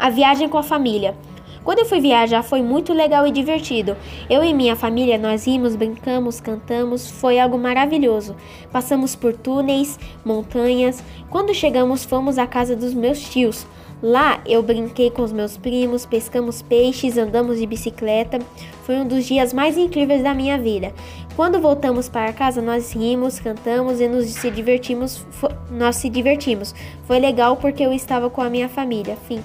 A viagem com a família. Quando eu fui viajar foi muito legal e divertido. Eu e minha família nós rimos, brincamos, cantamos, foi algo maravilhoso. Passamos por túneis, montanhas. Quando chegamos fomos à casa dos meus tios. Lá eu brinquei com os meus primos, pescamos peixes, andamos de bicicleta. Foi um dos dias mais incríveis da minha vida. Quando voltamos para casa, nós rimos, cantamos e nos se divertimos. Nós se divertimos. Foi legal porque eu estava com a minha família. Fim.